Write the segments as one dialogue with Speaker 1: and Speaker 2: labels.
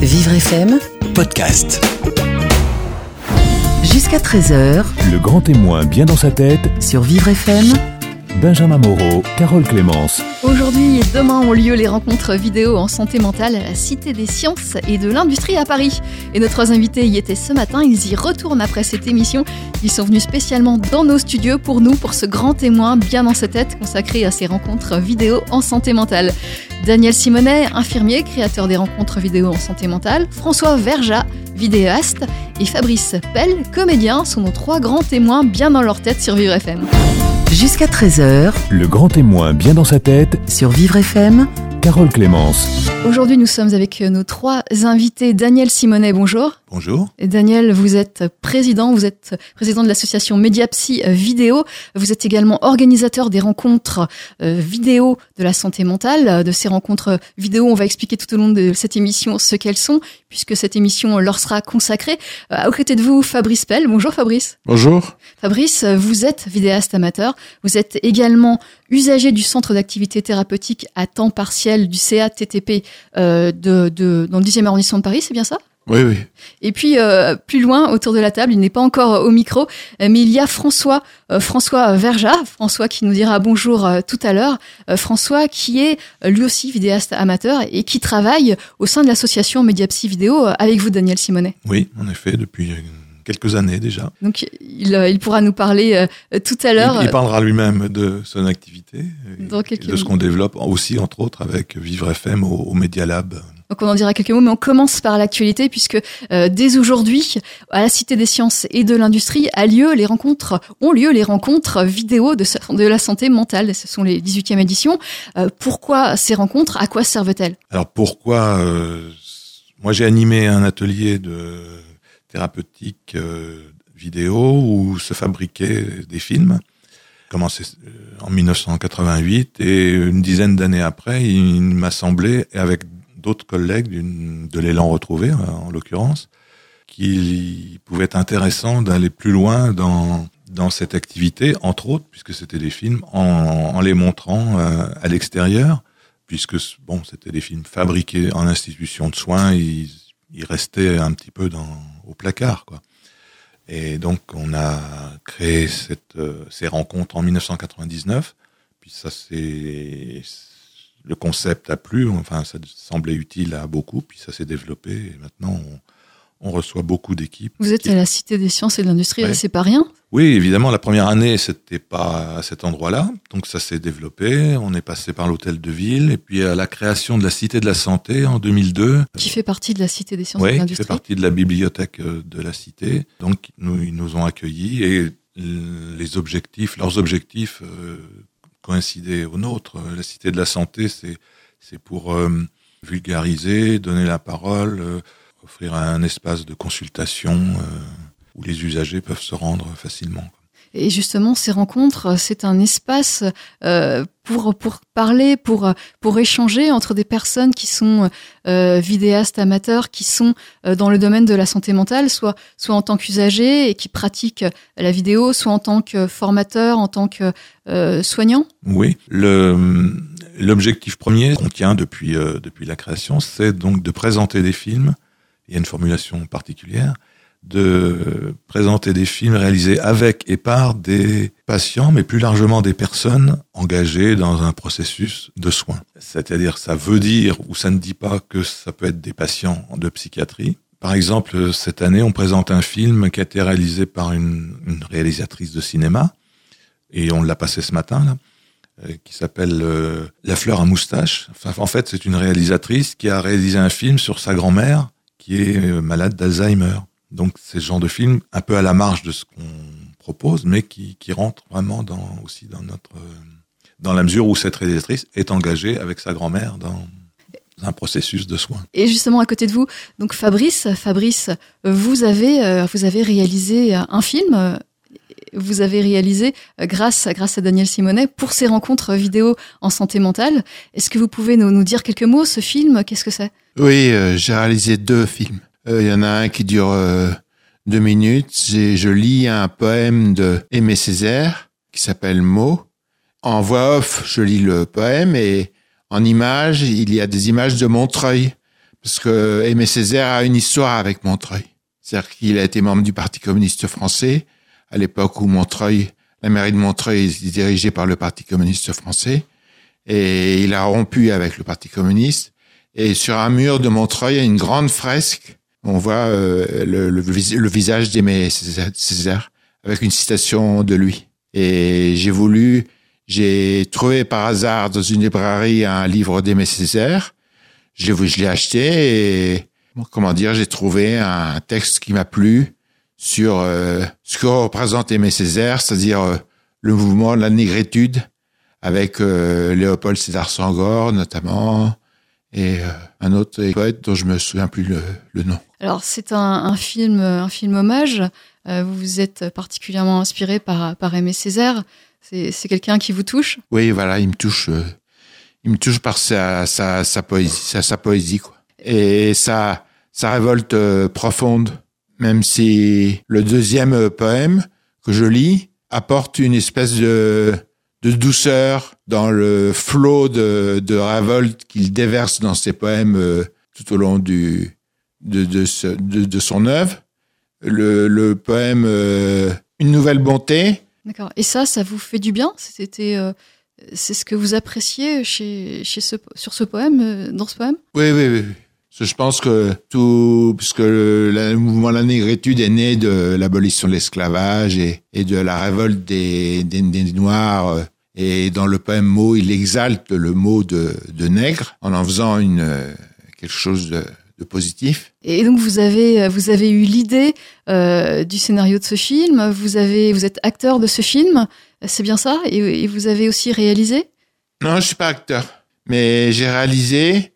Speaker 1: Vivre FM,
Speaker 2: podcast.
Speaker 1: jusqu'à 13h
Speaker 3: Le grand témoin bien dans sa tête,
Speaker 1: sur Vivre FM.
Speaker 3: Benjamin Moreau, Carole Clémence.
Speaker 4: Aujourd'hui et demain ont lieu les rencontres vidéo en santé mentale à la Cité des Sciences et de l'Industrie à Paris. Et nos trois invités y étaient ce matin, ils y retournent après cette émission. Ils sont venus spécialement dans nos studios pour nous, pour ce grand témoin bien dans sa tête consacré à ces rencontres vidéo en santé mentale. Daniel Simonet, infirmier, créateur des rencontres vidéo en santé mentale, François Verja, vidéaste, et Fabrice Pell, comédien, sont nos trois grands témoins bien dans leur tête sur Vivre FM.
Speaker 1: Jusqu'à 13h
Speaker 3: Le grand témoin bien dans sa tête,
Speaker 1: sur Vivre FM.
Speaker 3: Carole Clémence.
Speaker 4: Aujourd'hui, nous sommes avec nos trois invités. Daniel Simonet, bonjour.
Speaker 5: Bonjour.
Speaker 4: Daniel, vous êtes président, vous êtes président de l'association Mediapsy Vidéo. Vous êtes également organisateur des rencontres euh, vidéo de la santé mentale. Euh, De ces rencontres vidéo, on va expliquer tout au long de cette émission ce qu'elles sont, puisque cette émission leur sera consacrée. Euh, À côté de vous, Fabrice Pell. Bonjour Fabrice.
Speaker 5: Bonjour.
Speaker 4: Fabrice, vous êtes vidéaste amateur. Vous êtes également usager du centre d'activité thérapeutique à temps partiel du CATTP euh, de, de, dans le 10e arrondissement de Paris, c'est bien ça?
Speaker 5: Oui, oui.
Speaker 4: et puis euh, plus loin, autour de la table, il n'est pas encore au micro, euh, mais il y a François, euh, François Verja, François qui nous dira bonjour euh, tout à l'heure. Euh, François qui est euh, lui aussi vidéaste amateur et qui travaille au sein de l'association Mediapsy Vidéo euh, avec vous, Daniel Simonet.
Speaker 5: Oui, en effet, depuis euh, quelques années déjà.
Speaker 4: Donc il, euh, il pourra nous parler euh, tout à l'heure.
Speaker 5: il parlera lui-même de son activité et, de ce qu'on développe aussi, entre autres, avec Vivre FM au, au Media Lab.
Speaker 4: Donc on en dira quelques mots, mais on commence par l'actualité puisque euh, dès aujourd'hui, à la Cité des Sciences et de l'Industrie, a lieu les rencontres, ont lieu les rencontres vidéo de, la santé mentale. Ce sont les 18e éditions. Euh, pourquoi ces rencontres? À quoi servent-elles?
Speaker 5: Alors pourquoi euh, Moi, j'ai animé un atelier de thérapeutique euh, vidéo où se fabriquaient des films. Commencé euh, en 1988 et une dizaine d'années après, il m'a semblé, avec d'autres collègues de l'élan retrouvé, euh, en l'occurrence, qu'il pouvait être intéressant d'aller plus loin dans dans cette activité, entre autres, puisque c'était des films, en, en les montrant euh, à l'extérieur, puisque bon, c'était des films fabriqués en institution de soins, ils, ils restaient un petit peu dans, au placard, quoi. Et donc, on a créé cette, euh, ces rencontres en 1999. Puis ça, c'est le concept a plu. Enfin, ça semblait utile à beaucoup. Puis ça s'est développé. Et maintenant, on, on reçoit beaucoup d'équipes.
Speaker 4: Vous êtes
Speaker 5: qui-
Speaker 4: à la Cité des Sciences et de l'Industrie,
Speaker 5: Ouais.
Speaker 4: c'est pas rien?
Speaker 5: oui, évidemment, la première année, c'était pas à cet endroit-là. Donc ça s'est développé. On est passé par l'hôtel de ville et puis à la création de la Cité de la Santé en 2002.
Speaker 4: Qui fait partie de la Cité des Sciences et de
Speaker 5: Oui, qui fait
Speaker 4: l'Industrie.
Speaker 5: partie de la bibliothèque euh, de la Cité. Donc nous, ils nous ont accueillis et les objectifs, leurs objectifs euh, coïncidaient aux nôtres. La Cité de la Santé, c'est c'est pour euh, vulgariser, donner la parole, euh, offrir un espace de consultation euh, où les usagers peuvent se rendre facilement.
Speaker 4: Et justement, ces rencontres, c'est un espace euh, pour pour parler, pour pour échanger entre des personnes qui sont euh, vidéastes amateurs, qui sont euh, dans le domaine de la santé mentale, soit soit en tant qu'usagers et qui pratiquent la vidéo, soit en tant que formateur, en tant que euh, soignant.
Speaker 5: Oui, le l'objectif premier qu'on tient depuis depuis la création, c'est donc de présenter des films. Il y a une formulation particulière de présenter des films réalisés avec et par des patients, mais plus largement des personnes engagées dans un processus de soins. C'est-à-dire, ça veut dire ou ça ne dit pas que ça peut être des patients de psychiatrie. Par exemple, cette année, on présente un film qui a été réalisé par une, réalisatrice de cinéma, et on l'a passé ce matin, là euh, qui s'appelle euh, La fleur à moustache. En fait, c'est une réalisatrice qui a réalisé un film sur sa grand-mère qui est euh, malade d'Alzheimer. Donc, c'est ce genre de film un peu à la marge de ce qu'on propose, mais qui, qui rentre vraiment dans, aussi dans notre, euh, dans la mesure où cette réalisatrice est engagée avec sa grand-mère dans un processus de soins.
Speaker 4: Et justement à côté de vous, donc Fabrice, Fabrice, vous avez euh, vous avez réalisé un film. Vous avez réalisé grâce grâce à Daniel Simonet pour ces rencontres vidéo en santé mentale. Est-ce que vous pouvez nous dire quelques mots Ce film, qu'est-ce que c'est?
Speaker 6: Oui, euh, j'ai réalisé deux films. Euh, Il y en a un qui dure euh, deux minutes. J'ai- Je lis un poème de Aimé Césaire qui s'appelle Mots. En voix off, je lis le poème et en images, il y a des images de Montreuil parce que Aimé Césaire a une histoire avec Montreuil. C'est-à-dire qu'il a été membre du Parti communiste français à l'époque où Montreuil, la mairie de Montreuil est dirigée par le Parti communiste français, et il a rompu avec le Parti communiste. Et sur un mur de Montreuil, il y a une grande fresque. On voit euh, le, visage d'Aimé Césaire avec une citation de lui. Et j'ai voulu, j'ai trouvé par hasard dans une librairie un livre d'Aimé Césaire. Je, l'ai acheté et, comment dire, j'ai trouvé un texte qui m'a plu sur euh, ce que représente Aimé Césaire, c'est-à-dire euh, le mouvement de la négritude avec Léopold César Sangor notamment et un autre poète dont je me souviens plus le, le nom.
Speaker 4: Alors c'est un, un, film, un film hommage. vous vous êtes particulièrement inspiré par par Aimé Césaire. C'est quelqu'un qui vous touche?
Speaker 6: Oui, voilà, il me touche. il me touche par sa sa, sa poésie, sa, sa poésie quoi. Et sa sa révolte profonde même si le deuxième poème que je lis apporte une espèce de, de douceur dans le flot de, de révolte qu'il déverse dans ses poèmes euh, tout au long du, de, de, ce, de, de son œuvre. Le, le poème euh, Une nouvelle bonté.
Speaker 4: D'accord. Et ça, ça vous fait du bien? C'était, euh, c'est ce que vous appréciez chez, chez ce, sur ce poème, dans ce poème?
Speaker 6: Oui, oui, oui. Je pense que tout, puisque le, le mouvement de la négritude est né de l'abolition de l'esclavage et, et, de la révolte des, des, des, Noirs. Et dans le poème mot, il exalte le mot de, de nègre en en faisant une, quelque chose de, de positif.
Speaker 4: Et donc vous avez vous avez eu l'idée euh, du scénario de ce film. Vous avez vous êtes acteur de ce film, c'est bien ça? Et, et, vous avez aussi réalisé?
Speaker 6: Non, je suis pas acteur, mais j'ai réalisé.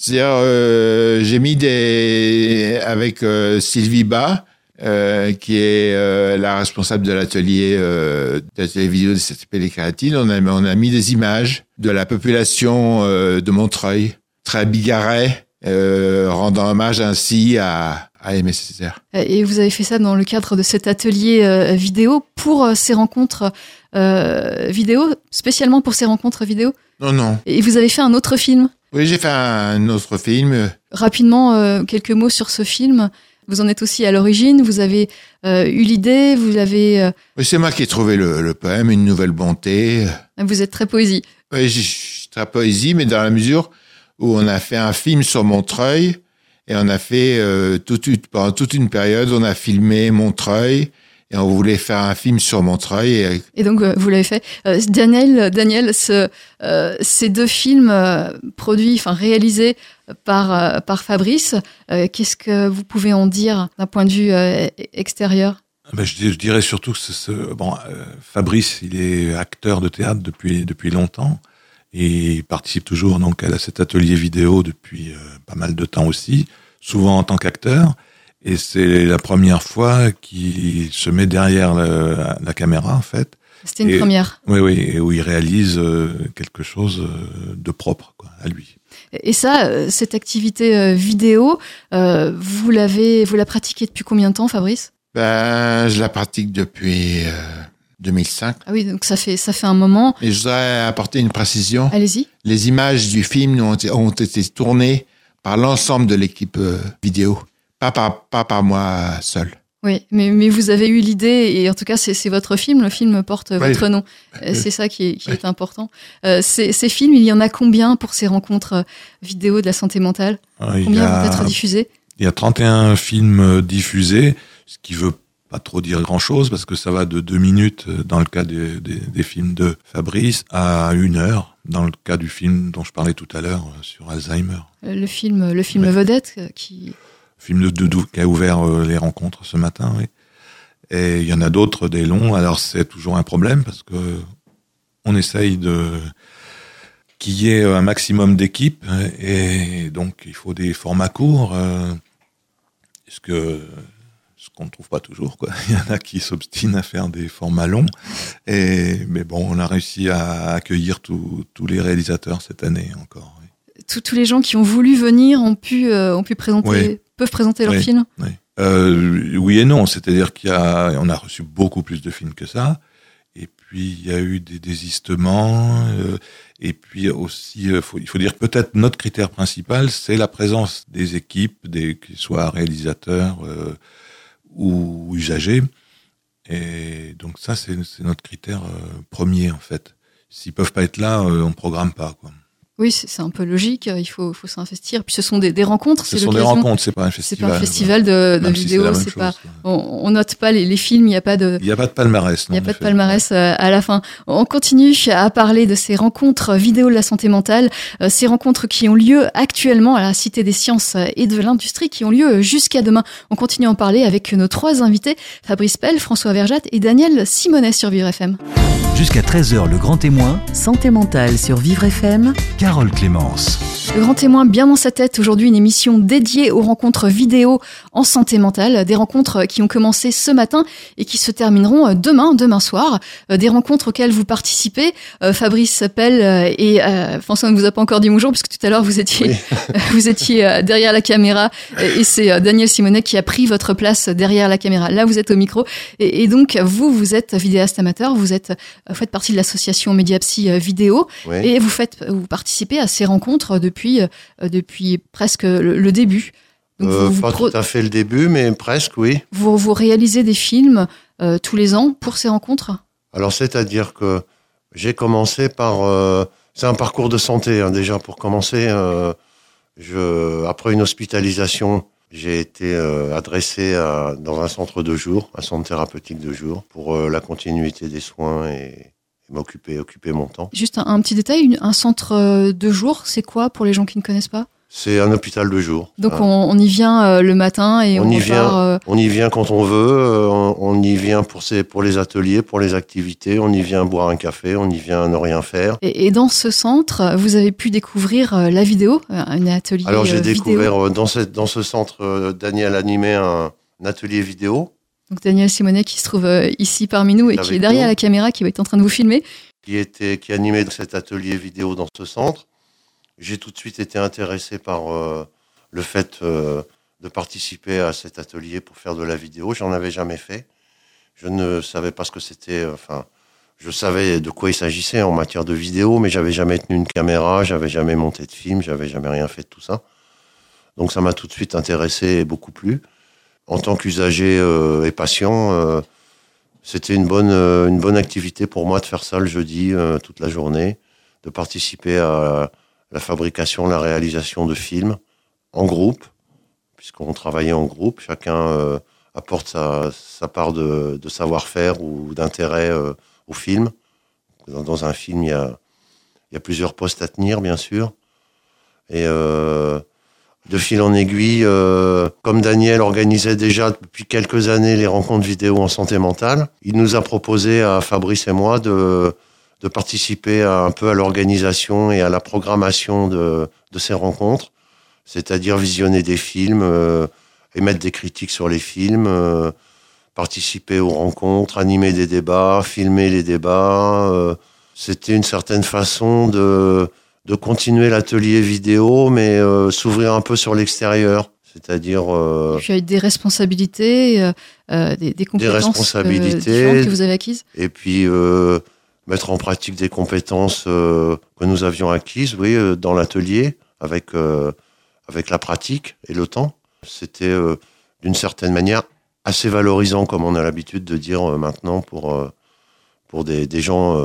Speaker 6: C'est-à-dire, euh, j'ai mis des avec euh, Sylvie Bas, euh, qui est la responsable de l'atelier euh, de la télévision de cette Créatine. On a on a mis des images de la population de Montreuil, très bigarrée, rendant hommage ainsi à à Aimé Césaire.
Speaker 4: Et vous avez fait ça dans le cadre de cet atelier vidéo pour ces rencontres vidéo, spécialement pour ces rencontres vidéo?
Speaker 6: Non non.
Speaker 4: Et vous avez fait un autre film?
Speaker 6: Oui, j'ai fait un autre film.
Speaker 4: Rapidement, euh, quelques mots sur ce film. Vous en êtes aussi à l'origine, vous avez euh, eu l'idée, vous avez... Euh...
Speaker 6: Oui, c'est moi qui ai trouvé le, le, poème, Une nouvelle bonté.
Speaker 4: Vous êtes très poésie.
Speaker 6: Oui, je suis très poésie, mais dans la mesure où on a fait un film sur Montreuil, et on a fait, toute, pendant toute une période, on a filmé Montreuil, et on voulait faire un film sur Montreuil. Et,
Speaker 4: et donc euh, vous l'avez fait. Euh, Daniel, Daniel, ce, euh, ces deux films euh, produits, enfin réalisés par euh, par Fabrice, qu'est-ce que vous pouvez en dire d'un point de vue extérieur?
Speaker 5: Ben, je, je, dirais surtout que ce, bon, Fabrice, il est acteur de théâtre depuis depuis longtemps et il participe toujours donc à cet atelier vidéo depuis pas mal de temps aussi, souvent en tant qu'acteur. Et c'est la première fois qu'il se met derrière le, la caméra, en fait.
Speaker 4: C'était une et, première.
Speaker 5: Oui, oui, et où il réalise euh, quelque chose euh, de propre quoi, à lui.
Speaker 4: Et ça, euh, cette activité vidéo, vous l'avez, vous la pratiquez depuis combien de temps, Fabrice?
Speaker 6: Ben, je la pratique depuis 2005.
Speaker 4: Ah oui, donc ça fait ça fait un moment.
Speaker 6: Et je voudrais apporter une précision.
Speaker 4: Allez-y.
Speaker 6: Les images du film ont, ont été tournées par l'ensemble de l'équipe vidéo. Pas par, pas par moi seul.
Speaker 4: Oui, mais, mais vous avez eu l'idée, et en tout cas, c'est votre film, le film porte oui. votre nom. C'est ça qui est, qui est important. Euh, ces, ces, films, il y en a combien pour ces rencontres euh, vidéo de la santé mentale?
Speaker 5: Ah,
Speaker 4: Combien
Speaker 5: a,
Speaker 4: vont être diffusés
Speaker 5: Il y a 31 films euh, diffusés, ce qui veut pas trop dire grand-chose, parce que ça va de deux minutes euh, dans le cas des, des, des, films de Fabrice à une heure dans le cas du film dont je parlais tout à l'heure sur Alzheimer.
Speaker 4: Le film, le film vedette qui
Speaker 5: film de Doudou qui a ouvert euh, les rencontres ce matin. Oui. Et il y en a d'autres, des longs. Alors c'est toujours un problème parce que on essaye de qu'il y ait un maximum d'équipes et donc il faut des formats courts. Euh, ce que ce qu'on ne trouve pas toujours quoi. Il y en a qui s'obstinent à faire des formats longs. Et mais bon, on a réussi à accueillir tous les réalisateurs cette année encore. Oui.
Speaker 4: Tous, tous les gens qui ont voulu venir ont pu euh, ont pu présenter
Speaker 5: oui
Speaker 4: peuvent présenter leurs
Speaker 5: oui,
Speaker 4: films?
Speaker 5: oui. Euh, oui et non, c'est-à-dire qu'il y a, on a reçu beaucoup plus de films que ça. Et puis il y a eu des désistements. euh, et puis aussi, euh, faut- il faut dire peut-être notre critère principal, c'est la présence des équipes, des, qu'ils soient réalisateurs ou usagers. Et donc ça, c'est c'est notre critère premier en fait. S'ils peuvent pas être là, on programme pas. Quoi.
Speaker 4: Oui, c'est c'est un peu logique. Il faut, faut s'investir. Puis ce sont des, des rencontres.
Speaker 5: Ce
Speaker 4: c'est
Speaker 5: sont des rencontres, c'est pas un
Speaker 4: C'est
Speaker 5: festival.
Speaker 4: pas un festival de, de
Speaker 5: si c'est
Speaker 4: vidéos. c'est pas. On, on note pas les, les films. Il n'y a pas de.
Speaker 5: Il n'y a pas de palmarès.
Speaker 4: Il n'y a pas de palmarès euh, à la fin. On continue à parler de ces rencontres vidéo de la santé mentale, euh, ces rencontres qui ont lieu actuellement à la Cité des sciences et de l'industrie, qui ont lieu jusqu'à demain. On continue à en parler avec nos trois invités, Fabrice Pell, François Verjat et Daniel Simonet sur Vivre FM.
Speaker 2: Jusqu'à 13h, le grand témoin,
Speaker 1: Santé mentale sur Vivre FM.
Speaker 2: Carole Clémence.
Speaker 4: Le grand témoin bien dans sa tête, aujourd'hui une émission dédiée aux rencontres vidéo en santé mentale, des rencontres qui ont commencé ce matin et qui se termineront demain, demain soir, Euh, des rencontres auxquelles vous participez. Euh, Fabrice Pell euh, et euh, François ne vous a pas encore dit bonjour puisque tout à l'heure vous étiez, vous étiez euh, derrière la caméra et c'est euh, Daniel Simonet qui a pris votre place derrière la caméra. Là vous êtes au micro et, et donc vous, vous êtes vidéaste amateur, vous êtes, vous faites partie de l'association Mediapsy euh, Vidéo.
Speaker 7: Oui.
Speaker 4: Et vous faites, vous participez à ces rencontres depuis, euh, depuis presque le, le début. Donc
Speaker 7: Euh,
Speaker 4: vous, vous,
Speaker 7: pas tout à fait le début, mais presque, oui.
Speaker 4: vous, vous réalisez des films euh, tous les ans pour ces rencontres?
Speaker 7: Alors, c'est-à-dire que j'ai commencé par... euh, c'est un parcours de santé, hein, déjà, pour commencer. je, après une hospitalisation, j'ai été adressé à, dans un centre de jour, un centre thérapeutique de jour, pour la continuité des soins et m'occuper occuper mon temps.
Speaker 4: Juste un, un petit détail, une- un centre euh, de jour, c'est quoi pour les gens qui ne connaissent pas?
Speaker 7: C'est un hôpital de jour.
Speaker 4: Donc
Speaker 7: Hein.
Speaker 4: on, on y vient euh, le matin et on,
Speaker 7: On y vient.
Speaker 4: euh,
Speaker 7: On y vient quand on veut, euh, on, on y vient pour, ses, pour les ateliers, pour les activités, on y vient boire un café, on y vient ne rien faire.
Speaker 4: et, et dans ce centre, vous avez pu découvrir euh, la vidéo, euh, un atelier
Speaker 7: Alors j'ai
Speaker 4: euh,
Speaker 7: découvert euh, dans, cette, dans ce centre, euh, Daniel animait un, un atelier vidéo
Speaker 4: Donc Daniel Simonet qui se trouve euh, ici parmi nous et qui est derrière
Speaker 7: nous.
Speaker 4: la caméra, qui va être en train de vous filmer.
Speaker 7: qui, était, qui animait cet atelier vidéo dans ce centre. J'ai tout de suite été intéressé par euh, le fait euh, de participer à cet atelier pour faire de la vidéo. J'en avais jamais fait. Je ne savais pas ce que c'était. Enfin, je savais de quoi il s'agissait en matière de vidéo, mais j'avais jamais tenu une caméra, j'avais jamais monté de film, j'avais jamais rien fait de tout ça. Donc ça m'a tout de suite intéressé et beaucoup plu. En tant qu'usager euh, et patient, euh, c'était une bonne, euh, une bonne activité pour moi de faire ça le jeudi toute la journée, de participer à la fabrication, la réalisation de films en groupe, puisqu'on travaillait en groupe, chacun apporte sa, part de, savoir-faire ou d'intérêt au film. Dans, un film, il y a, y a plusieurs postes à tenir, bien sûr. Et de fil en aiguille, euh, comme Daniel organisait déjà depuis quelques années les rencontres vidéo en santé mentale, il nous a proposé à Fabrice et moi de, de participer à- un peu à l'organisation et à la programmation de, de ces rencontres, c'est-à-dire visionner des films, euh, émettre des critiques sur les films, euh, participer aux rencontres, animer des débats, filmer les débats. euh, C'était une certaine façon de, de continuer l'atelier vidéo, mais euh, s'ouvrir un peu sur l'extérieur. C'est-à-dire, euh,
Speaker 4: Puis avec des responsabilités, euh, euh, des, des compétences euh,
Speaker 7: responsabilités.
Speaker 4: que vous avez acquises.
Speaker 7: et puis mettre en pratique des compétences que nous avions acquises, oui, dans l'atelier, avec, avec la pratique et le temps. C'était d'une certaine manière assez valorisant, comme on a l'habitude de dire maintenant pour, pour des, des gens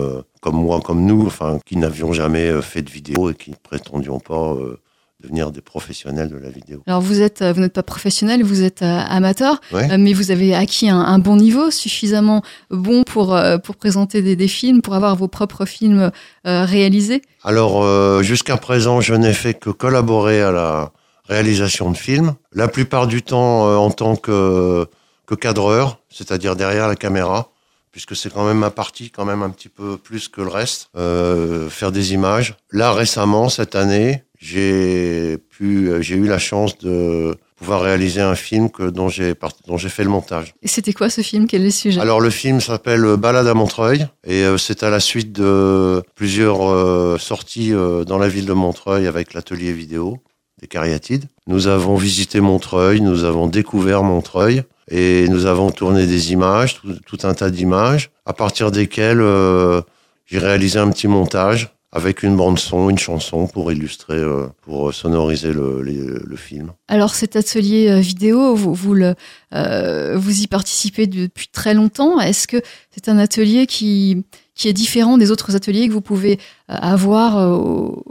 Speaker 7: comme moi, comme nous, enfin, qui n'avions jamais euh, fait de vidéo et qui ne prétendions pas euh, devenir des professionnels de la vidéo.
Speaker 4: Alors vous êtes, euh, vous n'êtes pas professionnel, vous êtes amateur,
Speaker 7: Ouais.
Speaker 4: mais vous avez acquis un, un bon niveau, suffisamment bon pour pour présenter des, des films, pour avoir vos propres films euh, réalisés.
Speaker 7: Alors, euh, jusqu'à présent, je n'ai fait que collaborer à la réalisation de films. La plupart du temps euh, en tant que, que cadreur, c'est-à-dire derrière la caméra, puisque c'est quand même ma partie, quand même un petit peu plus que le reste, euh, faire des images. Là, récemment, cette année, j'ai pu, euh, j'ai eu la chance de pouvoir réaliser un film que, dont j'ai dont j'ai fait le montage.
Speaker 4: Et c'était quoi ce film? Quel est le sujet?
Speaker 7: Alors le film s'appelle euh, Balade à Montreuil et euh, c'est à la suite de plusieurs sorties dans la ville de Montreuil avec l'atelier vidéo des cariatides. Nous avons visité Montreuil, nous avons découvert Montreuil Et nous avons tourné des images, tout, tout un tas d'images, à partir desquelles euh, j'ai réalisé un petit montage avec une bande son, une chanson pour illustrer, euh, pour sonoriser le, film.
Speaker 4: Alors cet atelier euh, vidéo, vous, vous, le, euh, vous y participez depuis très longtemps. Est-ce que c'est un atelier qui, qui est différent des autres ateliers que vous pouvez avoir au,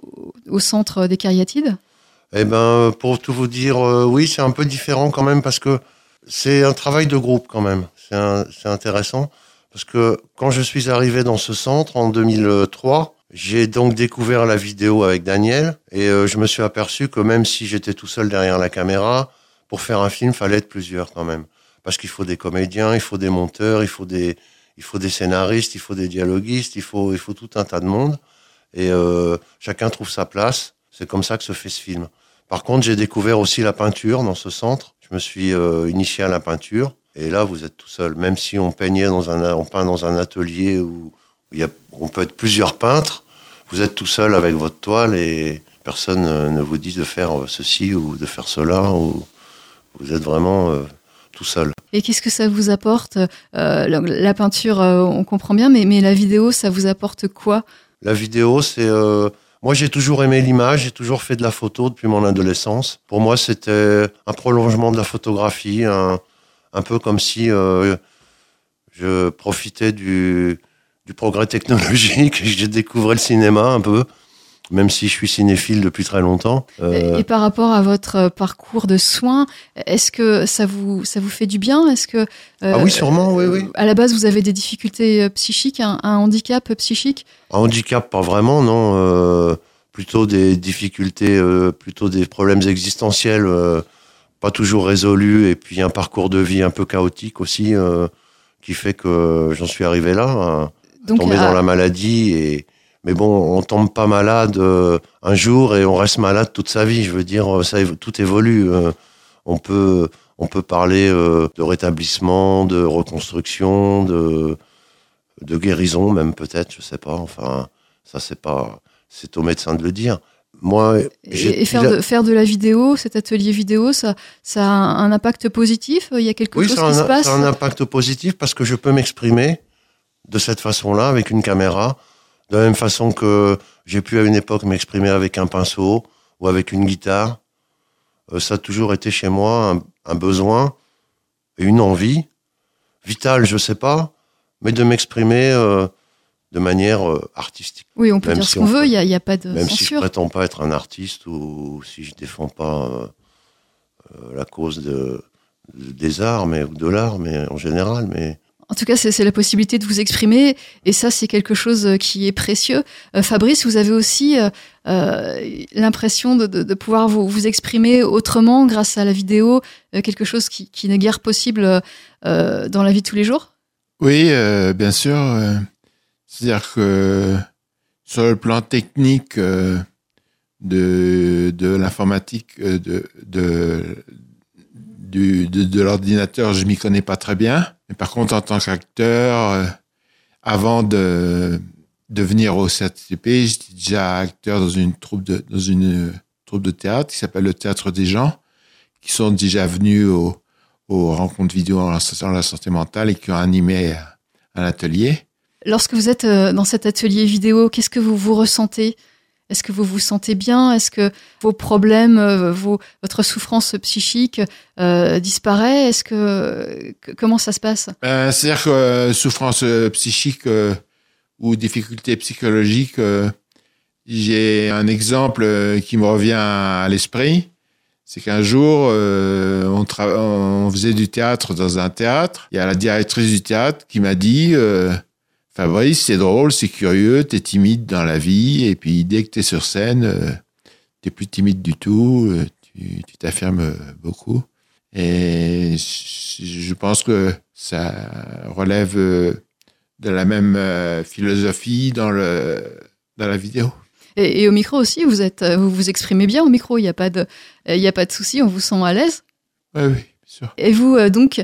Speaker 4: au centre des Cariatides?
Speaker 7: Eh ben, pour tout vous dire, euh, oui, c'est un peu différent quand même parce que c'est un travail de groupe quand même. C'est intéressant parce que quand je suis arrivé dans ce centre en 2003, j'ai donc découvert la vidéo avec Daniel et euh, je me suis aperçu que même si j'étais tout seul derrière la caméra, pour faire un film, fallait être plusieurs quand même. Parce qu'il faut des comédiens, il faut des monteurs, il faut des, il faut des scénaristes, il faut des dialoguistes, il faut, il faut tout un tas de monde. Et euh, chacun trouve sa place. C'est comme ça que se fait ce film. Par contre, j'ai découvert aussi la peinture dans ce centre. Je me suis euh, initié à la peinture. Et là, vous êtes tout seul. Même si on peignait dans un, on peint dans un atelier où il y a, on peut être plusieurs peintres, vous êtes tout seul avec votre toile et personne euh, ne vous dit de faire euh, ceci ou de faire cela. Ou vous êtes vraiment euh, tout seul.
Speaker 4: Et qu'est-ce que ça vous apporte Euh, la, la peinture, on comprend bien, mais, mais la vidéo, ça vous apporte quoi?
Speaker 7: La vidéo, c'est. euh, moi, j'ai toujours aimé l'image, j'ai toujours fait de la photo depuis mon adolescence. Pour moi, c'était un prolongement de la photographie, un, peu comme si euh, je profitais du, du progrès technologique j'ai découvert le cinéma un peu, même si je suis cinéphile depuis très longtemps. Euh,
Speaker 4: Et par rapport à votre euh, parcours de soins, est-ce que ça vous, ça vous fait du bien? Est-ce que euh,
Speaker 7: ah oui, sûrement, oui, oui.
Speaker 4: à la base vous avez des difficultés euh, psychiques, un, un handicap euh, psychique?
Speaker 7: Un handicap, pas vraiment, non. euh, plutôt des difficultés, euh, plutôt des problèmes existentiels, euh, pas toujours résolus, et puis un parcours de vie un peu chaotique aussi, euh, qui fait que j'en suis arrivé là,
Speaker 4: Donc
Speaker 7: tomber
Speaker 4: à-
Speaker 7: dans la maladie. Et mais bon, on tombe pas malade euh, un jour et on reste malade toute sa vie. Je veux dire, ça évo- tout évolue. euh, on peut on peut parler euh, de rétablissement, de reconstruction, de de guérison même peut-être, je sais pas. Enfin, ça c'est pas, c'est au médecin de le dire. Moi,
Speaker 4: et, et faire, de, faire de la vidéo, cet atelier vidéo, ça, ça a un, impact positif? Il y a quelque
Speaker 7: oui,
Speaker 4: chose qui se passe?
Speaker 7: ça a un impact positif parce que je peux m'exprimer de cette façon-là avec une caméra, de la même façon que j'ai pu à une époque m'exprimer avec un pinceau ou avec une guitare. Euh, ça a toujours été chez moi un, un besoin et une envie vitale, je sais pas, mais de m'exprimer euh, de manière euh, artistique.
Speaker 4: Oui, on peut
Speaker 7: même
Speaker 4: dire
Speaker 7: si
Speaker 4: ce qu'on
Speaker 7: on
Speaker 4: veut, il n'y a, pas de
Speaker 7: Même si je
Speaker 4: censure.
Speaker 7: prétends pas être un artiste ou si je défends pas euh, la cause de, des arts, mais ou de l'art, mais en général, mais
Speaker 4: En tout cas, c'est la possibilité de vous exprimer, et ça, c'est quelque chose euh, qui est précieux. Euh, Fabrice, vous avez aussi euh, l'impression de, pouvoir vous, exprimer autrement grâce à la vidéo, quelque chose qui, n'est guère possible dans la vie de tous les jours?
Speaker 6: Oui, bien sûr. C'est-à-dire que sur le plan technique de, l'informatique, de, de l'ordinateur, je m'y connais pas très bien. Par contre, en tant qu'acteur, euh, avant de, de venir au CRTP, j'étais déjà acteur dans une troupe de, dans une euh, troupe de théâtre qui s'appelle le Théâtre des gens, qui sont déjà venus au, aux rencontres vidéo en la, santé mentale et qui ont animé un atelier.
Speaker 4: Lorsque vous êtes euh, dans cet atelier vidéo, qu'est-ce que vous vous ressentez? Est-ce que vous vous sentez bien? Est-ce que vos problèmes, euh, vos, votre souffrance psychique euh, disparaît? Est-ce que, comment ça se passe?
Speaker 6: Euh, C'est-à-dire que souffrance psychique ou difficulté psychologique, j'ai un exemple qui me revient à l'esprit. C'est qu'un jour, on, on faisait du théâtre dans un théâtre. Il y a la directrice du théâtre qui m'a dit Fabrice, c'est drôle, c'est curieux, t'es timide dans la vie, et puis dès que t'es sur scène, euh, t'es plus timide du tout, euh, tu t'affirmes beaucoup. Et je pense que ça relève euh, de la même philosophie dans, le, dans la vidéo.
Speaker 4: Et, et au micro aussi, vous êtes, vous vous exprimez bien au micro. Il n'y a pas de, il y a pas de souci. On vous sent à l'aise?
Speaker 6: Oui, oui, bien sûr.
Speaker 4: Et vous, donc,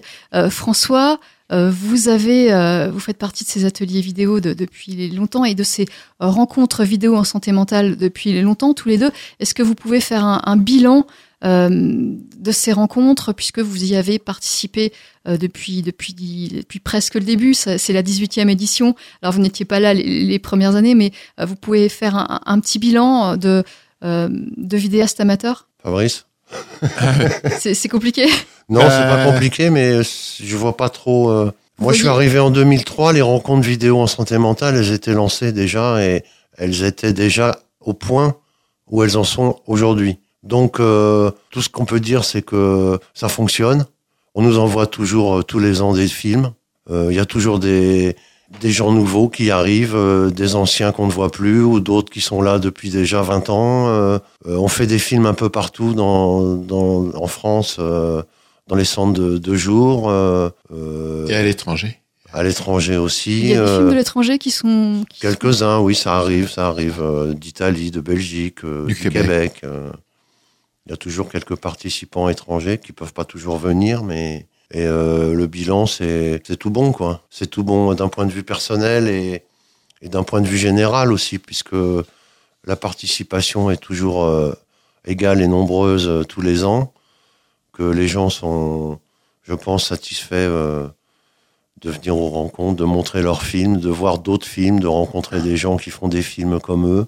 Speaker 4: François, vous avez, euh, vous faites partie de ces ateliers vidéo de- depuis longtemps et de ces euh, rencontres vidéo en santé mentale depuis longtemps, tous les deux. Est-ce que vous pouvez faire un, un bilan euh, de ces rencontres, puisque vous y avez participé euh, depuis, depuis, depuis presque le début. C'est la 18e édition. Alors, vous n'étiez pas là les, les premières années, mais euh, vous pouvez faire un, un petit bilan de, euh, de vidéastes amateurs.
Speaker 7: Fabrice?
Speaker 4: C'est c'est compliqué.
Speaker 7: Non, c'est pas
Speaker 6: Euh.
Speaker 7: compliqué, mais je vois pas trop. euh, Moi, je suis arrivé en 2003. Les rencontres vidéo en santé mentale, elles étaient lancées déjà et elles étaient déjà au point où elles en sont aujourd'hui. Donc, euh, tout ce qu'on peut dire, c'est que ça fonctionne. On nous envoie toujours euh, tous les ans des films. Euh, Il y a toujours des des gens nouveaux qui arrivent, euh, des anciens qu'on ne voit plus ou d'autres qui sont là depuis déjà 20 ans. Euh, euh, on fait des films un peu partout dans, dans en France. euh, dans les centres de, de jour, euh, euh,
Speaker 6: Et à l'étranger.
Speaker 7: à l'étranger aussi.
Speaker 4: Il y a des films de l'étranger qui sont. qui sont-
Speaker 7: Quelques-uns, oui, ça arrive, ça arrive euh, d'Italie, de Belgique, euh,
Speaker 6: Du
Speaker 7: du,
Speaker 6: Québec.
Speaker 7: Québec. Il y a toujours quelques participants étrangers qui peuvent pas toujours venir, mais et euh, le bilan c'est tout bon quoi. C'est tout bon d'un point de vue personnel et, et d'un point de vue général aussi, puisque la participation est toujours euh, égale et nombreuse euh, tous les ans, que les gens sont, je pense, satisfaits. euh, de venir aux rencontres, de montrer leurs films, de voir d'autres films, de rencontrer des gens qui font des films comme eux.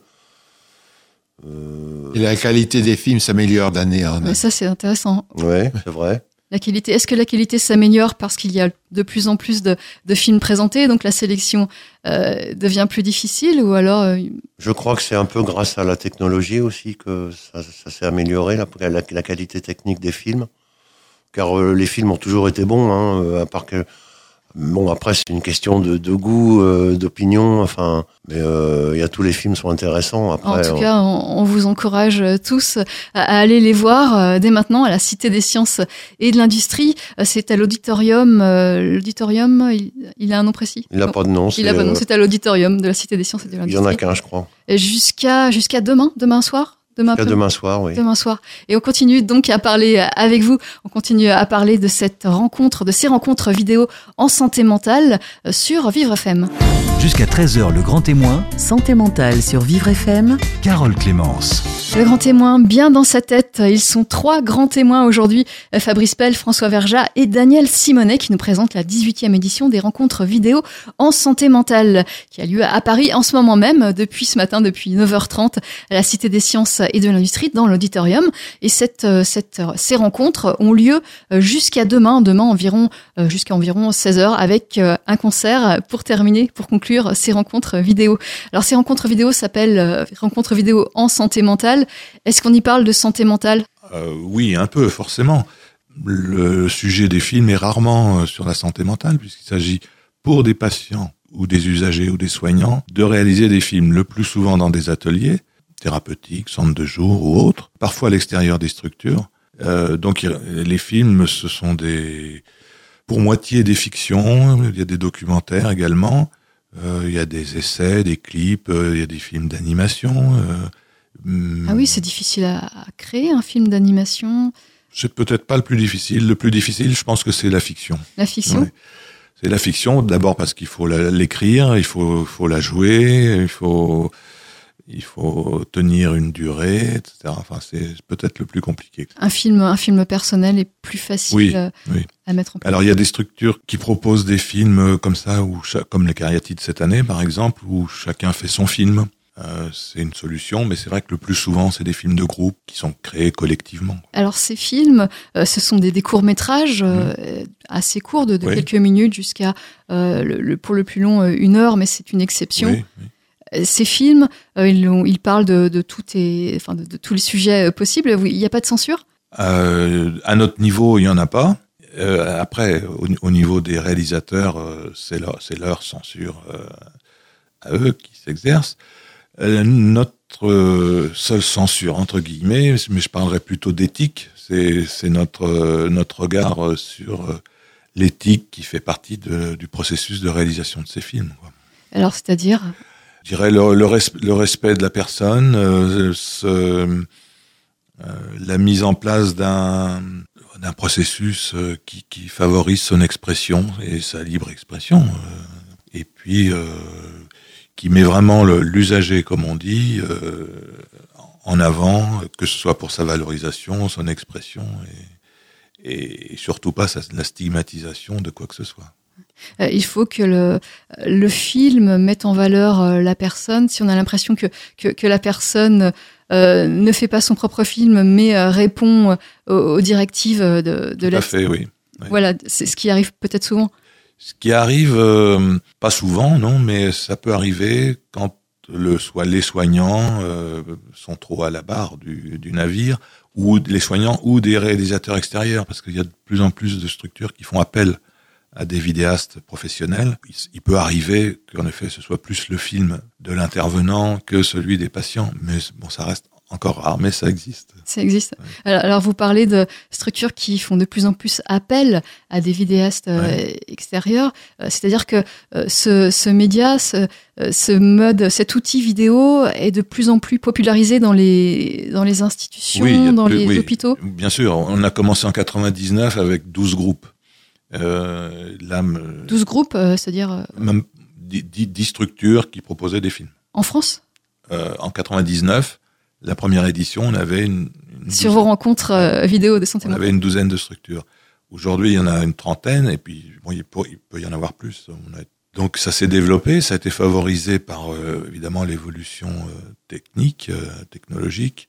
Speaker 7: Euh,
Speaker 6: Et la qualité des films s'améliore d'année en
Speaker 4: Mais
Speaker 6: année.
Speaker 4: ça, c'est intéressant.
Speaker 7: ouais, c'est vrai.
Speaker 4: Est-ce que la qualité s'améliore parce qu'il y a de plus en plus de, films présentés, donc la sélection euh, devient plus difficile, ou alors euh,
Speaker 7: Je crois que c'est un peu grâce à la technologie aussi que ça, s'est amélioré, la, qualité technique des films. Car euh, les films ont toujours été bons, hein, à part que... Bon, après, c'est une question de, de goût, euh, d'opinion, enfin... Mais euh, il y a tous les films sont intéressants. Après,
Speaker 4: En tout
Speaker 7: on-
Speaker 4: cas, on, on vous encourage euh, tous à, à aller les voir euh, dès maintenant à la Cité des sciences et de l'industrie. Euh, C'est à l'auditorium. euh, l'auditorium, il, il a un nom précis?
Speaker 7: Il n'a pas de nom.
Speaker 4: Il a pas de nom.
Speaker 7: euh,
Speaker 4: C'est à l'auditorium de la Cité des sciences et de
Speaker 7: il y en a
Speaker 4: l'industrie.
Speaker 7: qu'un, je crois.
Speaker 4: Jusqu'à jusqu'à demain, demain soir? Demain,
Speaker 7: Jusqu'à
Speaker 4: peu-
Speaker 7: demain soir, oui.
Speaker 4: demain soir. Et on continue donc à parler euh, avec vous. On continue à parler de cette rencontre, de ces rencontres vidéo en santé mentale euh, sur Vivre FM.
Speaker 2: Jusqu'à 13h, le grand témoin,
Speaker 1: Santé mentale sur Vivre FM.
Speaker 2: Carole Clémence.
Speaker 4: Le grand témoin, bien dans sa tête. Ils sont trois grands témoins aujourd'hui. Fabrice Pell, François Verja et Daniel Simonet qui nous présentent la 18e édition des rencontres vidéo en santé mentale qui a lieu à Paris en ce moment même, depuis ce matin, depuis 9h30 à la Cité des sciences et de l'industrie dans l'auditorium. Et euh, euh, ces rencontres ont lieu euh, jusqu'à demain, demain environ, jusqu'à environ 16h avec euh, un concert pour terminer, pour conclure ces rencontres vidéo. Alors ces rencontres vidéo s'appellent rencontres vidéo en santé mentale. Est-ce qu'on y parle de santé mentale?
Speaker 5: Oui, un peu, forcément. Le sujet des films est rarement sur la santé mentale, puisqu'il s'agit pour des patients ou des usagers ou des soignants de réaliser des films, le plus souvent dans des ateliers thérapeutiques, centres de jour ou autres, parfois à l'extérieur des structures. Euh, donc les films, ce sont des, pour moitié des fictions, il y a des documentaires également, euh, il y a des essais, des clips, euh, il y a des films d'animation.
Speaker 4: Ah oui, c'est difficile à, à créer un film d'animation,
Speaker 5: c'est peut-être pas le plus difficile. Le plus difficile, je pense que c'est la fiction.
Speaker 4: la fiction.
Speaker 5: C'est la fiction, d'abord parce qu'il faut l'écrire, il faut, faut la jouer, il faut, il faut tenir une durée, etc. Enfin, c'est peut-être le plus compliqué.
Speaker 4: Un film, un film personnel est plus facile
Speaker 5: Oui,
Speaker 4: euh,
Speaker 5: oui.
Speaker 4: à mettre en place.
Speaker 5: Alors, il y a des structures qui proposent des films euh, comme ça, où comme les Cariatides cette année, par exemple, où chacun fait son film. Euh, c'est une solution, mais c'est vrai que le plus souvent, c'est des films de groupe qui sont créés collectivement.
Speaker 4: Alors ces films, euh, ce sont des, des courts métrages euh, assez courts, de, de
Speaker 5: Oui.
Speaker 4: quelques minutes jusqu'à le, le- pour le plus long une heure, mais c'est une exception.
Speaker 5: Oui, oui.
Speaker 4: Ces films, euh, ils, ont- ils parlent de, de, tout et, enfin, de, de tous les sujets euh, possibles. Il n'y a pas de censure?
Speaker 5: Euh, à notre niveau, il y en a pas. Euh, après, au, au niveau des réalisateurs, euh, c'est leur, censure euh, à eux qui s'exerce. Notre seule censure, entre guillemets, mais je parlerai plutôt d'éthique, c'est notre, notre regard sur l'éthique qui fait partie de- du processus de réalisation de ces films. quoi.
Speaker 4: Alors c'est-à-dire?
Speaker 5: Je dirais le, le, le respect de la personne, euh, ce- euh, la mise en place d'un d'un processus euh, qui, qui favorise son expression et sa libre expression, euh, et puis qui met vraiment l'usager, comme on dit, en avant, que ce soit pour sa valorisation, son expression, et, et surtout pas la stigmatisation de quoi que ce soit.
Speaker 4: Euh, il faut que le, le film mette en valeur euh, la personne. Si on a l'impression que, que, que, la personne euh, ne fait pas son propre film, mais euh, répond aux, aux, directives de, de
Speaker 5: Tout à fait, oui. oui.
Speaker 4: Voilà, c'est ce qui arrive peut-être souvent.
Speaker 5: Ce qui arrive, euh, pas souvent, non, mais ça peut arriver quand le, soit les soignants sont trop à la barre du, du, navire, ou les soignants ou des réalisateurs extérieurs, parce qu'il y a de plus en plus de structures qui font appel à des vidéastes professionnels. Il, peut arriver qu'en effet ce soit plus le film de l'intervenant que celui des patients, mais bon, ça reste encore rare, mais ça existe.
Speaker 4: Ça existe. Ouais. Alors, vous parlez de structures qui font de plus en plus appel à des vidéastes ouais. euh, extérieurs. C'est-à-dire que euh, ce, ce, média, ce, euh, ce, mode, cet outil vidéo est de plus en plus popularisé dans les, dans les institutions,
Speaker 5: oui,
Speaker 4: dans
Speaker 5: plus,
Speaker 4: les
Speaker 5: oui,
Speaker 4: hôpitaux?
Speaker 5: Bien sûr. On a commencé en 99 avec 12 groupes.
Speaker 4: Euh, là, 12 groupes, c'est-à-dire
Speaker 5: Même 10, 10, structures qui proposaient des films.
Speaker 4: En France?
Speaker 5: En 99 la première édition, on avait une,
Speaker 4: une sur vos rencontres euh, vidéo de santé
Speaker 5: On avait une douzaine de structures. Aujourd'hui, il y en a une trentaine, et puis bon, il, peut, il peut y en avoir plus. On a... Donc ça s'est développé, ça a été favorisé par euh, évidemment l'évolution euh, technique, technologique.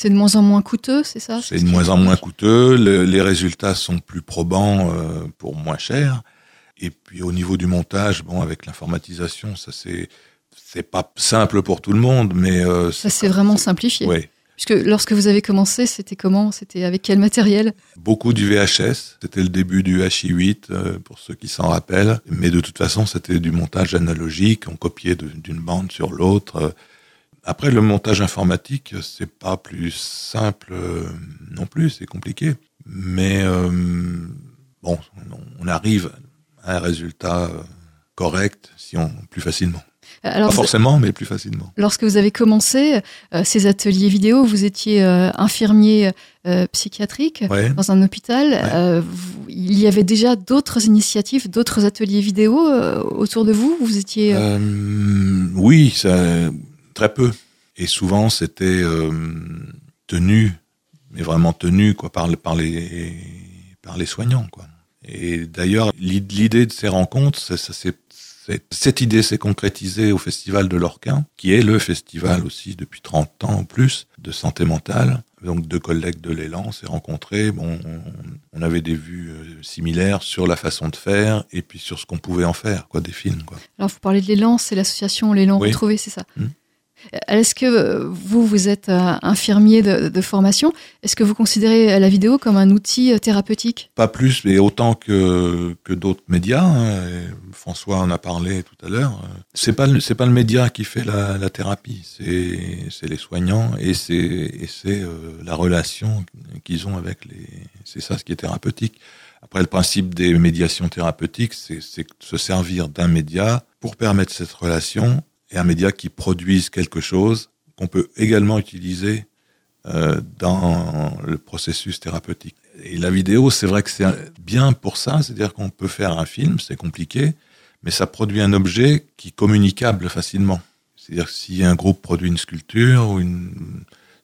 Speaker 4: C'est de moins en moins coûteux, c'est ça?
Speaker 5: C'est de moins en moins coûteux. Le, les résultats sont plus probants euh, pour moins cher. Et puis au niveau du montage, bon, avec l'informatisation, ça c'est c'est pas simple pour tout le monde, mais euh,
Speaker 4: ça s'est vraiment simplifié.
Speaker 5: Oui.
Speaker 4: Puisque lorsque vous avez commencé, c'était comment? C'était avec quel matériel?
Speaker 5: Beaucoup du VHS. C'était le début du HI8 euh, pour ceux qui s'en rappellent. Mais de toute façon, c'était du montage analogique. On copiait d'une bande sur l'autre. Après, le montage informatique, c'est pas plus simple euh, non plus. C'est compliqué. Mais euh, bon, on arrive à un résultat euh, correct si on plus facilement.
Speaker 4: Alors,
Speaker 5: pas forcément, mais plus facilement.
Speaker 4: Lorsque vous avez commencé euh, ces ateliers vidéo, vous étiez euh, infirmier euh, psychiatrique
Speaker 5: ouais.
Speaker 4: dans un hôpital.
Speaker 5: Ouais.
Speaker 4: Vous, il y avait déjà d'autres initiatives, d'autres ateliers vidéo autour de vous? Vous étiez
Speaker 5: Oui, ça, très peu. Et souvent, c'était tenu, mais vraiment tenu quoi, par, par, les, par les soignants. Quoi. Et d'ailleurs, l'idée de ces rencontres, ça, ça s'est cette idée s'est concrétisée au Festival de l'Orquin, qui est le festival aussi depuis 30 ans en plus de santé mentale. Donc deux collègues de l'élan s'est rencontrés. Bon, on avait des vues similaires sur la façon de faire et puis sur ce qu'on pouvait en faire, quoi, des films. Quoi.
Speaker 4: Alors vous parlez de l'élan, c'est l'association l'élan
Speaker 5: oui.
Speaker 4: retrouvé, c'est ça?
Speaker 5: Mmh.
Speaker 4: Est-ce que vous, vous êtes infirmier de, formation? Est-ce que vous considérez la vidéo comme un outil thérapeutique?
Speaker 5: Pas plus, mais autant que, que d'autres médias. Hein. François en a parlé tout à l'heure. C'est pas pas le média qui fait la, thérapie, c'est les soignants et c'est c'est euh, la relation qu'ils ont avec les. C'est ça ce qui est thérapeutique. Après, le principe des médiations thérapeutiques, c'est se servir d'un média pour permettre cette relation et un média qui produise quelque chose qu'on peut également utiliser euh, dans le processus thérapeutique. Et la vidéo, c'est vrai que c'est bien pour ça, c'est-à-dire qu'on peut faire un film, c'est compliqué, mais ça produit un objet qui est communicable facilement. C'est-à-dire que si un groupe produit une sculpture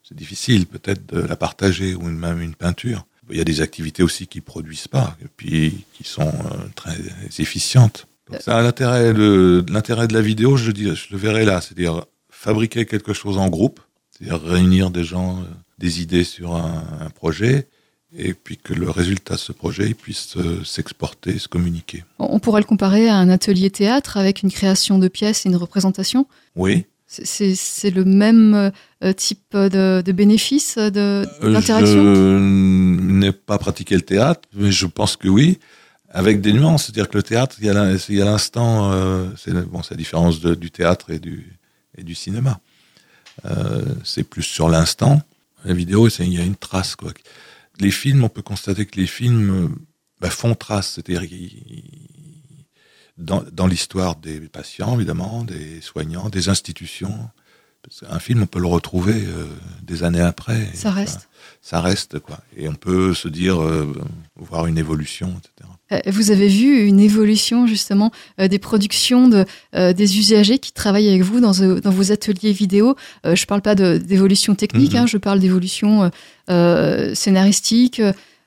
Speaker 5: c'est difficile peut-être de la partager ou même une peinture. Il y a des activités aussi qui produisent pas, et puis qui sont euh, très efficientes. Donc ça a l'intérêt de l'intérêt de la vidéo, je, dis, je le verrai là, c'est-à-dire fabriquer quelque chose en groupe, c'est-à-dire réunir des gens, des idées sur un, un, projet, et puis que le résultat de ce projet puisse s'exporter, se communiquer.
Speaker 4: On pourrait le comparer à un atelier théâtre avec une création de pièces et une représentation?
Speaker 5: Oui.
Speaker 4: C'est le même euh, type de, de bénéfice d'interaction?
Speaker 5: Je n'ai pas pratiqué le théâtre, mais je pense que oui avec des nuances, c'est-à-dire que le théâtre, il y a l'instant, euh, c'est bon, la différence de, du théâtre et du, et du cinéma. Euh, c'est plus sur l'instant. La vidéo, il y a une trace. Quoi. Les films, on peut constater que les films bah, font trace, c'est-à-dire dans, dans l'histoire des patients, évidemment, des soignants, des institutions. Un film, on peut le retrouver euh, des années après.
Speaker 4: Ça reste.
Speaker 5: Ça, reste, quoi. Et on peut se dire, voir une évolution, etc.
Speaker 4: Euh, Vous avez vu une évolution justement euh, des productions de, euh, des usagers qui travaillent avec vous dans, dans vos ateliers vidéo. Je parle pas d'évolution technique,
Speaker 5: Mhm.
Speaker 4: hein, je parle d'évolution euh, scénaristique.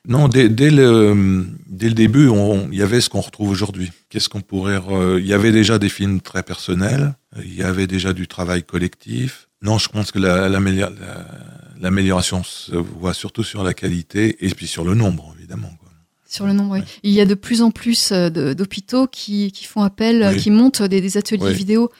Speaker 5: Non, dès, dès le, dès le début, il y avait ce qu'on retrouve aujourd'hui. Qu'est-ce qu'on pourrait... Il y avait déjà des films très personnels, il y avait déjà du travail collectif. Non, je pense que la- l'amélior- la- l'amélioration se voit surtout sur la qualité et puis sur le nombre, évidemment. quoi.
Speaker 4: Sur le nombre, oui. Il y a de plus en plus euh, d'hôpitaux qui, qui font appel, euh,
Speaker 5: Oui.
Speaker 4: qui montent des, des ateliers
Speaker 5: Oui.
Speaker 4: vidéo.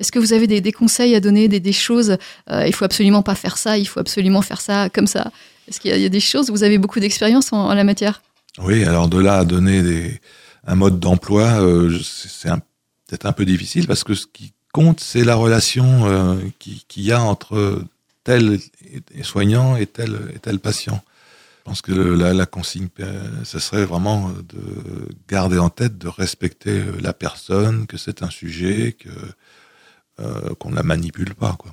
Speaker 4: Est-ce que vous avez des, des conseils à donner, des, des choses euh, Il faut absolument pas faire ça, il faut absolument faire ça comme ça? Est-ce qu'il y, a- il y a des choses Vous avez beaucoup d'expérience en, en la matière?
Speaker 5: Oui, alors de là à donner un mode d'emploi, euh, c'est peut-être un peu difficile parce que ce qui compte, c'est la relation euh, qui- qu'il y a entre tel soignant et tel, et tel patient. Je pense que la, consigne, euh, ce serait vraiment de garder en tête, de respecter euh, la personne, que c'est un sujet, euh, qu'on ne la manipule pas. Quoi.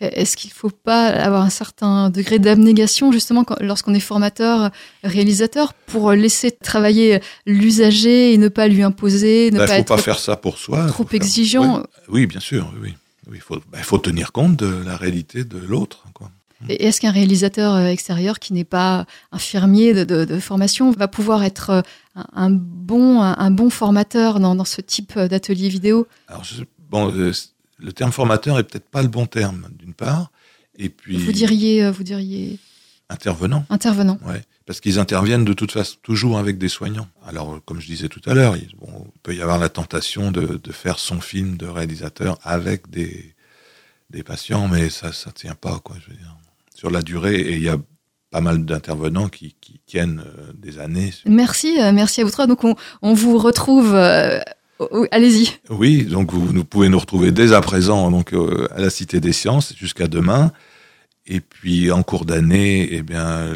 Speaker 4: Est-ce qu'il faut pas avoir un certain degré d'abnégation justement lorsqu'on est formateur, réalisateur, pour laisser travailler l'usager et ne pas lui imposer, ne
Speaker 5: Il ne
Speaker 4: pas
Speaker 5: faut
Speaker 4: être
Speaker 5: pas faire ça pour soi.
Speaker 4: trop
Speaker 5: faire-
Speaker 4: exigeant?
Speaker 5: Oui, bien sûr. Oui, oui. Il faut, bah, il faut tenir compte de la réalité de l'autre.
Speaker 4: Et est-ce qu'un réalisateur euh, extérieur qui n'est pas infirmier de, de- de formation va pouvoir être euh, un, un bon, un, un bon formateur dans, dans ce type euh, d'atelier vidéo?
Speaker 5: Alors, je- bon, le terme formateur est peut-être pas le bon terme, d'une part, et puis
Speaker 4: Vous diriez, vous diriez
Speaker 5: intervenant,
Speaker 4: intervenant.
Speaker 5: ouais, parce qu'ils interviennent de toute façon toujours avec des soignants. Alors, comme je disais tout à l'heure, il, bon, peut y avoir la tentation de, de faire son film de réalisateur avec des, des patients, mais ça, ça tient pas, quoi. Je veux dire, sur la durée, et il y a pas mal d'intervenants qui, qui tiennent euh, des années.
Speaker 4: Merci, euh, merci à vous trois. Donc on, on vous retrouve. euh, Allez-y.
Speaker 5: Oui, donc vous, vous pouvez nous retrouver dès à présent donc euh, à la Cité des Sciences jusqu'à demain. Et puis en cours d'année, eh bien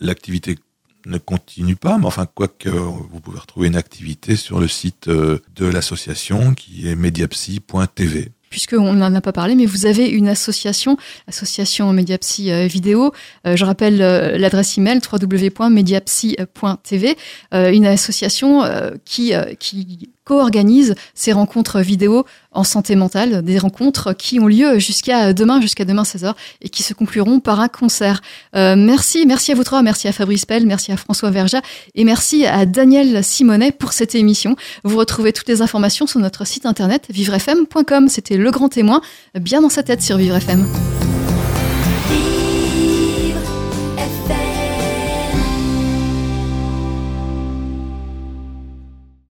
Speaker 5: l'activité ne continue pas, mais enfin quoique vous pouvez retrouver une activité sur le site de l'association qui est mediapsy.tv.
Speaker 4: puisqu'on n'en a pas parlé, mais vous avez une association, l'association Mediapsy euh, Vidéo. Euh, je rappelle euh, l'adresse email www.mediapsy.tv, une association qui, qui co-organise ces rencontres vidéo en santé mentale, des rencontres qui ont lieu jusqu'à demain, jusqu'à demain 16h, et qui se concluront par un concert. Euh, merci, merci à vous trois, merci à Fabrice Pell, merci à François Verja, et merci à Daniel Simonet pour cette émission. Vous retrouvez toutes les informations sur notre site internet vivrefm.com. C'était le grand témoin, bien dans sa tête sur Vivre FM.